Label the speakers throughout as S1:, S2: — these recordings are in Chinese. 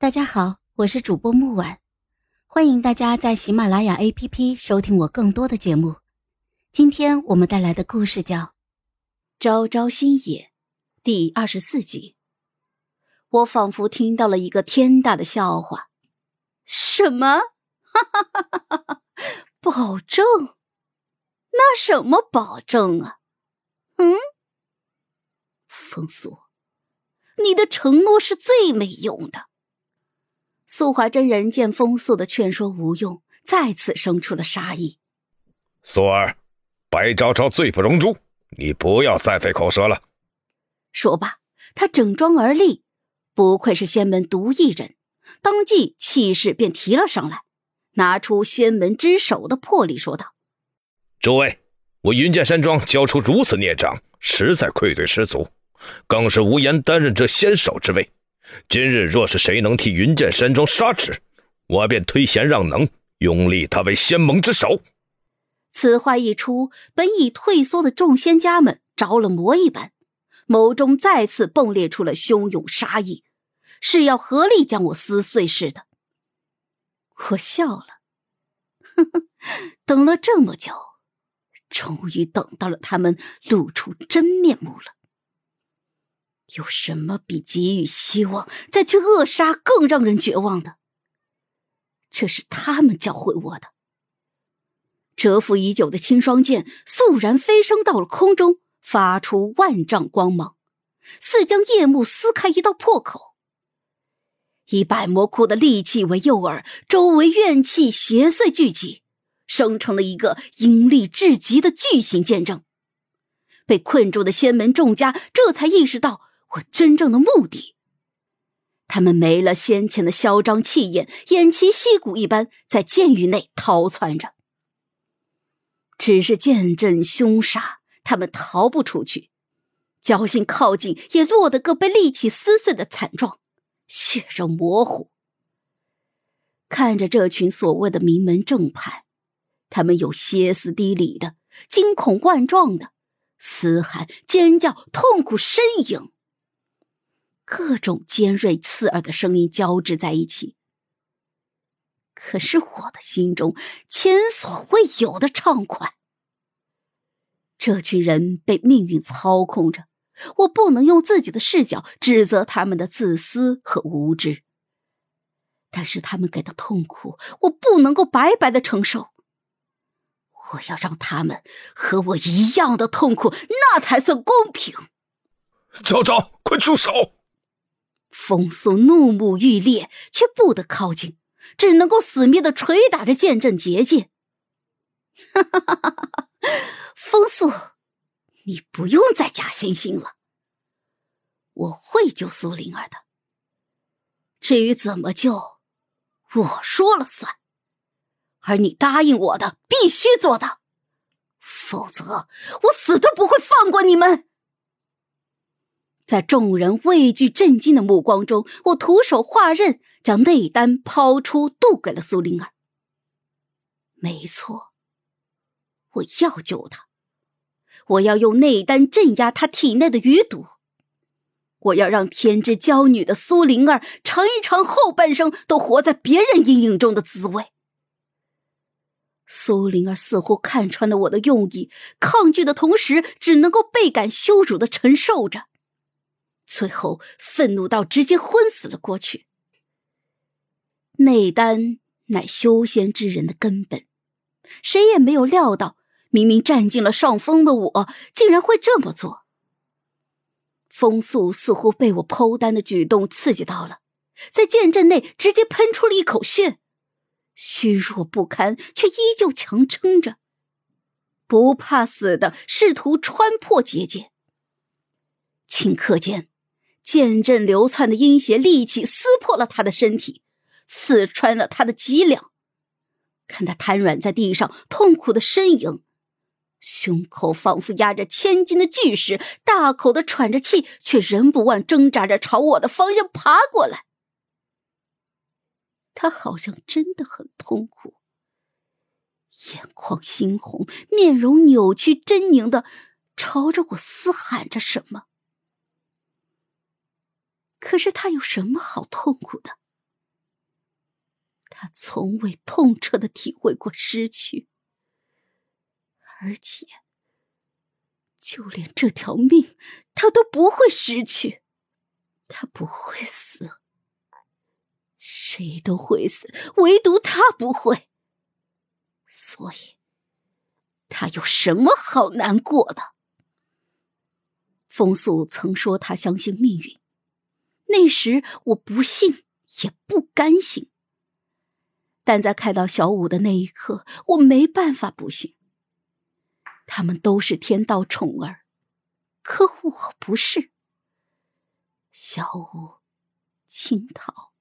S1: 大家好，我是主播木婉，欢迎大家在喜马拉雅 APP 收听我更多的节目。今天我们带来的故事叫《朝朝新野》第二十四集。我仿佛听到了一个天大的笑话。
S2: 什么？哈哈哈哈哈哈！保证？那什么保证啊？嗯？风素，你的承诺是最没用的。
S1: 素华真人见风素的劝说无用，再次生出了杀意。
S3: 素儿，白昭昭罪不容诛，你不要再费口舌了。
S1: 说罢，他整装而立，不愧是仙门独一人，当即气势便提了上来，拿出仙门之首的魄力，说道：“
S3: 诸位，我云剑山庄交出如此孽障，实在愧对师祖，更是无颜担任这仙首之位。”今日若是谁能替云剑山庄杀之，我便推贤让能，拥立他为仙盟之首。
S1: 此话一出，本已退缩的众仙家们着了魔一般，眸中再次迸裂出了汹涌杀意，是要合力将我撕碎似的。我笑了，呵呵，等了这么久，终于等到了他们露出真面目了。有什么比给予希望再去扼杀更让人绝望的？这是他们教会我的。蛰伏已久的青霜剑肃然飞升到了空中，发出万丈光芒，似将夜幕撕开一道破口。以百魔窟的戾气为诱饵，周围怨气邪祟聚集，生成了一个阴厉至极的巨型剑阵。被困住的仙门众家这才意识到。我真正的目的，他们没了先前的嚣张气焰，偃旗息鼓一般在监狱内逃窜着。只是剑阵凶杀，他们逃不出去，侥幸靠近，也落得个被利器撕碎的惨状，血肉模糊。看着这群所谓的名门正派，他们有歇斯底里的、惊恐万状的、嘶喊、尖叫、痛苦呻吟。各种尖锐刺耳的声音交织在一起，可是我的心中前所未有的畅快。这群人被命运操控着，我不能用自己的视角指责他们的自私和无知，但是他们给的痛苦，我不能够白白的承受。我要让他们和我一样的痛苦，那才算公平。
S3: 昭昭，快住手！
S1: 风速怒目欲裂，却不得靠近，只能够死命的捶打着剑阵结界。哈哈哈哈哈！风速，你不用再假惺惺了，我会救苏灵儿的。至于怎么救，我说了算，而你答应我的，必须做到，否则我死都不会放过你们。在众人畏惧震惊的目光中，我徒手化刃，将内丹抛出，渡给了苏灵儿。没错，我要救她，我要用内丹镇压她体内的余毒，我要让天之娇女的苏灵儿尝一尝后半生都活在别人阴影中的滋味。苏灵儿似乎看穿了我的用意，抗拒的同时，只能够倍感羞辱的承受着。最后，愤怒到直接昏死了过去。内丹乃修仙之人的根本，谁也没有料到，明明占尽了上风的我，竟然会这么做。风速似乎被我剖丹的举动刺激到了，在剑阵内直接喷出了一口血，虚弱不堪，却依旧强撑着，不怕死的试图穿破结界。顷刻间。剑阵流窜的阴邪利器撕破了他的身体，刺穿了他的脊梁。看他瘫软在地上，痛苦的呻吟，胸口仿佛压着千斤的巨石，大口的喘着气，却仍不忘挣扎着朝我的方向爬过来。他好像真的很痛苦，眼眶猩红，面容扭曲狰狞的朝着我嘶喊着什么。可是他有什么好痛苦的？他从未痛彻的体会过失去，而且，就连这条命，他都不会失去。他不会死，谁都会死，唯独他不会。所以，他有什么好难过的？风素曾说他相信命运，那时我不信，也不甘心。但在看到小五的那一刻，我没办法不信。他们都是天道宠儿，可我不是。小五，青桃，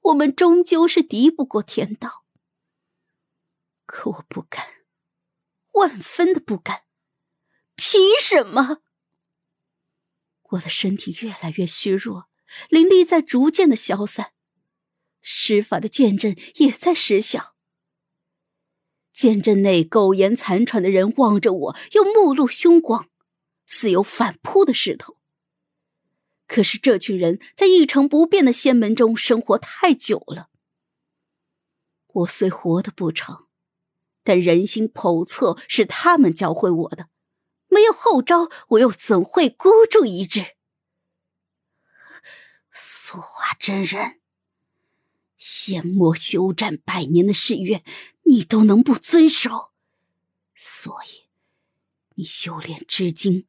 S1: 我们终究是敌不过天道。可我不敢，万分的不敢。凭什么？我的身体越来越虚弱，灵力在逐渐的消散，施法的剑阵也在失效。剑阵内苟延残喘的人望着我，又目露凶光，似有反扑的势头。可是这群人在一成不变的仙门中生活太久了，我虽活得不长，但人心叵测是他们教会我的。没有后招，我又怎会孤注一掷？素华真人，仙魔休战百年的誓约，你都能不遵守？所以，你修炼至今，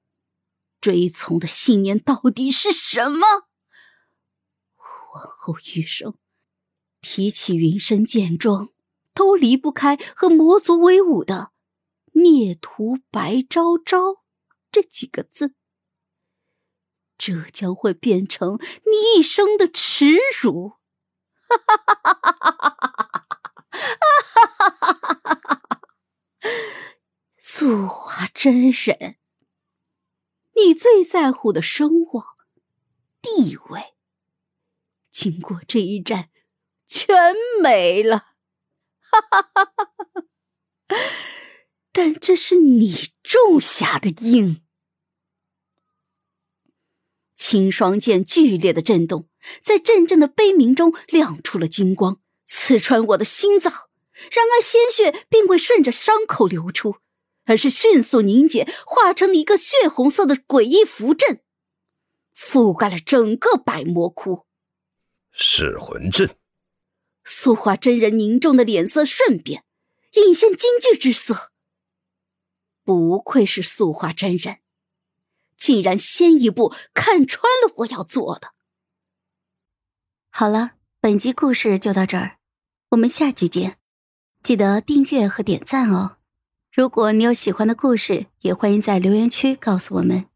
S1: 追从的信念到底是什么？往后余生，提起云深剑庄，都离不开和魔族为伍的。孽徒白昭昭，这几个字，这将会变成你一生的耻辱！哈哈哈哈哈哈哈哈哈哈！素华真人，你最在乎的声望、地位，经过这一战，全没了！哈哈哈哈哈哈！但这是你种下的因。青霜剑剧烈的震动，在阵阵的悲鸣中亮出了金光，刺穿我的心脏。然而鲜血并未顺着伤口流出，而是迅速凝结，化成了一个血红色的诡异符阵，覆盖了整个百魔窟。
S3: 噬魂阵。
S1: 素化真人凝重的脸色瞬变，隐现惊惧之色。不愧是素化真人，竟然先一步看穿了我要做的。
S2: 好了，本集故事就到这儿，我们下集见，记得订阅和点赞哦。如果你有喜欢的故事，也欢迎在留言区告诉我们。